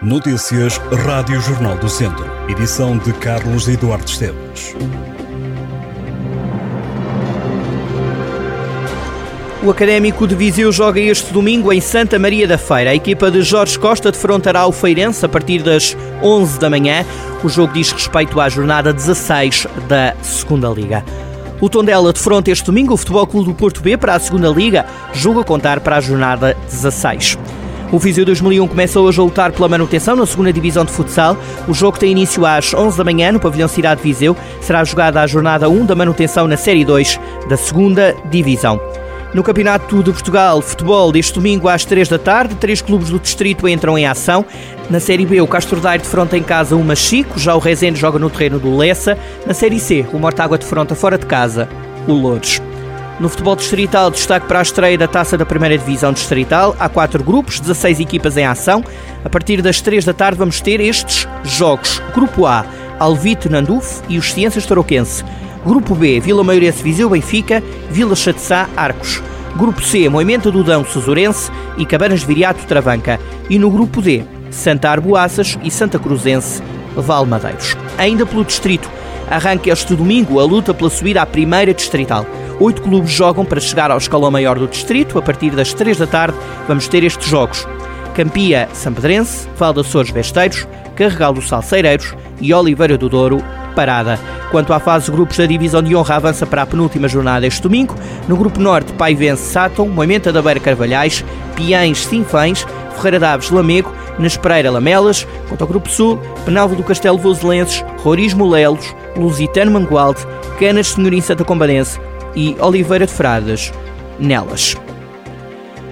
Notícias Rádio Jornal do Centro. Edição de Carlos Eduardo Esteves. O Académico de Viseu joga este domingo em Santa Maria da Feira. A equipa de Jorge Costa defrontará o Feirense a partir das 11 da manhã. O jogo diz respeito à jornada 16 da Segunda Liga. O Tondela defronta este domingo o Futebol Clube do Porto B para a Segunda Liga, jogo a contar para a jornada 16. O Viseu 2001 começa hoje a lutar pela manutenção na segunda divisão de futsal. O jogo tem início às 11 da manhã no pavilhão Cidade de Viseu. Será jogada a jornada 1 da manutenção na Série 2 da segunda divisão. No Campeonato de Portugal Futebol, deste domingo às 3 da tarde, três clubes do distrito entram em ação. Na Série B, o Castro Daire defronta em casa o Machico, já o Rezende joga no terreno do Lessa. Na Série C, o Mortágua defronta fora de casa o Lourdes. No futebol distrital, destaque para a estreia da taça da primeira divisão distrital. Há quatro grupos, 16 equipas em ação. A partir das 3 da tarde vamos ter estes jogos. Grupo A, Alvite Nanduf e os Ciências Tarouquense. Grupo B, Vila Maiorense Viseu Benfica, Vila Chatzá Arcos. Grupo C, Moimenta do Dão e Cabanas de Viriato Travanca. E no grupo D, Santa Arboaças e Santa Cruzense Valmadeiros. Ainda pelo distrito, arranca este domingo a luta pela subida à primeira distrital. Oito clubes jogam para chegar ao escalão maior do distrito. A partir das três da tarde vamos ter estes jogos. Campia Sampedrense, Val de Açores Besteiros, Carregal dos Salseireiros e Oliveira do Douro Parada. Quanto à fase grupos da Divisão de Honra, avança para a penúltima jornada este domingo. No Grupo Norte, Paivense Sátão, Moimenta da Beira Carvalhais, Piães Sinfães, Ferreira Daves Lamego, Nespereira Lamelas. Quanto ao Grupo Sul, Penalvo do Castelo Voselenses, Rorismo Lelos, Lusitano Mangualde, Canas Senhorim Santa Combadense e Oliveira de Fradas, nelas.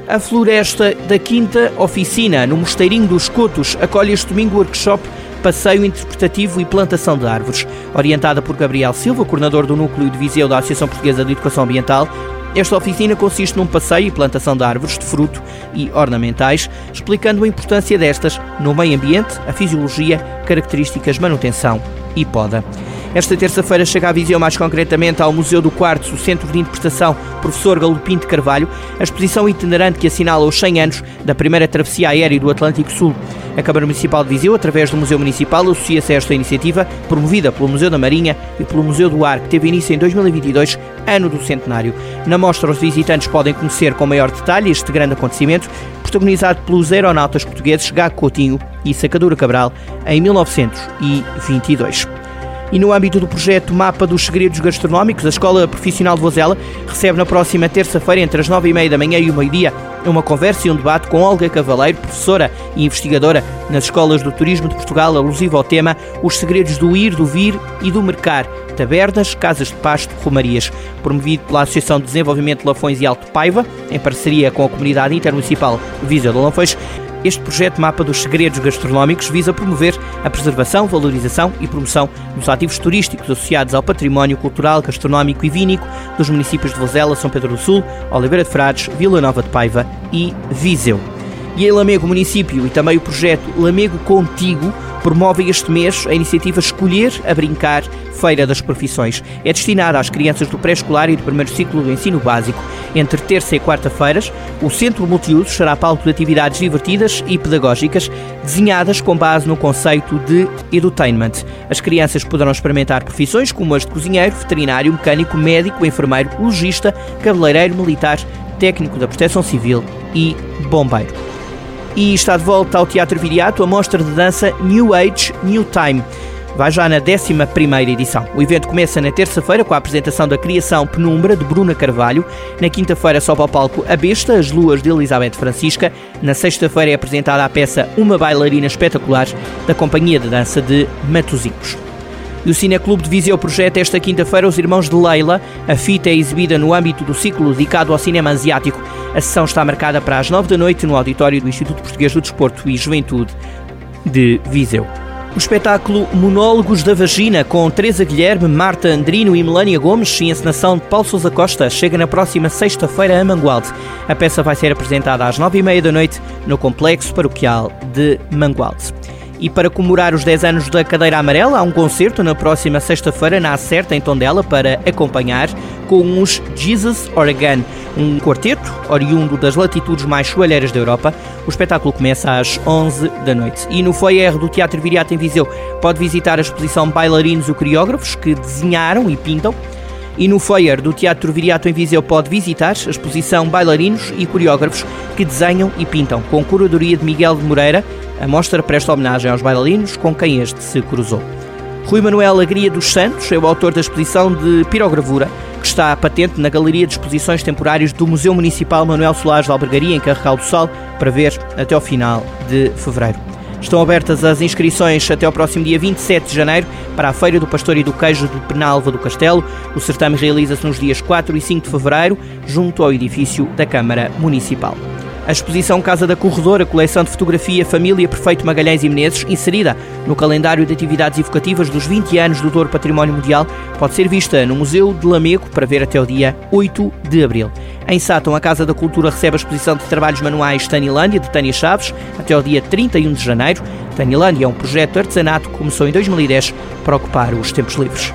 A Floresta da Quinta Oficina, no Mosteirinho dos Cotos, acolhe este domingo o workshop Passeio Interpretativo e Plantação de Árvores, orientada por Gabriel Silva, coordenador do Núcleo de Viseu da Associação Portuguesa de Educação Ambiental. Esta oficina consiste num passeio e plantação de árvores de fruto e ornamentais, explicando a importância destas no meio ambiente, a fisiologia, características, manutenção e poda. Esta terça-feira chega a Viseu, mais concretamente ao Museu do Quartzo, o Centro de Interpretação Professor Galopim de Carvalho, a exposição itinerante que assinala os 100 anos da primeira travessia aérea do Atlântico Sul. A Câmara Municipal de Viseu, através do Museu Municipal, associa-se a esta iniciativa, promovida pelo Museu da Marinha e pelo Museu do Ar, que teve início em 2022, ano do centenário. Na mostra, os visitantes podem conhecer com maior detalhe este grande acontecimento, protagonizado pelos aeronautas portugueses Gago Coutinho e Sacadura Cabral em 1922. E no âmbito do projeto Mapa dos Segredos Gastronómicos, a Escola Profissional de Vozela recebe na próxima terça-feira, entre as nove e meia da manhã e o meio-dia, uma conversa e um debate com Olga Cavaleiro, professora e investigadora nas escolas do turismo de Portugal, alusiva ao tema Os Segredos do Ir, do Vir e do Mercar, tabernas, casas de pasto, romarias, promovido pela Associação de Desenvolvimento de Lafões e Alto Paiva, em parceria com a Comunidade Intermunicipal Viseu de Lafões, este projeto Mapa dos Segredos Gastronómicos visa promover a preservação, valorização e promoção dos ativos turísticos associados ao património cultural, gastronómico e vínico dos municípios de Vozela, São Pedro do Sul, Oliveira de Frades, Vila Nova de Paiva e Viseu. E em Lamego Município e também o projeto Lamego Contigo promove este mês a iniciativa Escolher a Brincar Feira das Profissões. É destinada às crianças do pré-escolar e do primeiro ciclo do ensino básico. Entre terça e quarta-feiras, o Centro Multiuso será palco de atividades divertidas e pedagógicas desenhadas com base no conceito de edutainment. As crianças poderão experimentar profissões como as de cozinheiro, veterinário, mecânico, médico, enfermeiro, logista, cabeleireiro, militar, técnico da proteção civil e bombeiro. E está de volta ao Teatro Viriato a mostra de dança New Age, New Time vai já na 11 edição. O evento começa na terça-feira com a apresentação da criação Penumbra de Bruna Carvalho. Na quinta-feira sobe ao palco A Besta, As Luas de Elizabeth Francisca. Na sexta-feira é apresentada a peça Uma Bailarina Espetacular da Companhia de Dança de Matosinhos. E o Cineclube de Viseu projeta esta quinta-feira Os Irmãos de Leila. A fita é exibida no âmbito do ciclo dedicado ao cinema asiático. A sessão está marcada para as nove da noite no auditório do Instituto Português do Desporto e Juventude de Viseu. O espetáculo Monólogos da Vagina, com Teresa Guilherme, Marta Andrino e Melania Gomes, em encenação de Paulo Sousa Costa, chega na próxima sexta-feira a Mangualde. A peça vai ser apresentada às nove e meia da noite no Complexo Paroquial de Mangualde. E para comemorar os 10 anos da Cadeira Amarela, há um concerto na próxima sexta-feira na Acerta, em Tondela, para acompanhar com os Jesus Oregon, um quarteto oriundo das latitudes mais soalheiras da Europa. O espetáculo começa às 11 da noite. E no foyer do Teatro Viriato em Viseu pode visitar a exposição Bailarinos e Coreógrafos, que desenharam e pintam e no foyer do Teatro Viriato em Viseu pode visitar a exposição Bailarinos e Coreógrafos que desenham e pintam, com curadoria de Miguel de Moreira. A mostra presta homenagem aos bailarinos com quem este se cruzou. Rui Manuel Agria dos Santos é o autor da exposição de pirogravura, que está patente na Galeria de Exposições Temporárias do Museu Municipal Manuel Solares de Albergaria, em Carregal do Sal, para ver até ao final de fevereiro. Estão abertas as inscrições até ao próximo dia 27 de janeiro para a Feira do Pastor e do Queijo de Penalva do Castelo. O certame realiza-se nos dias 4 e 5 de fevereiro, junto ao edifício da Câmara Municipal. A exposição Casa da Corredora, coleção de fotografia Família Perfeito Magalhães e Menezes, inserida no calendário de atividades evocativas dos 20 anos do Douro Património Mundial, pode ser vista no Museu de Lamego para ver até o dia 8 de abril. Em Sátão, a Casa da Cultura recebe a exposição de trabalhos manuais Tanilândia, de Tânia Chaves, até o dia 31 de janeiro. Tanilândia é um projeto de artesanato que começou em 2010 para ocupar os tempos livres.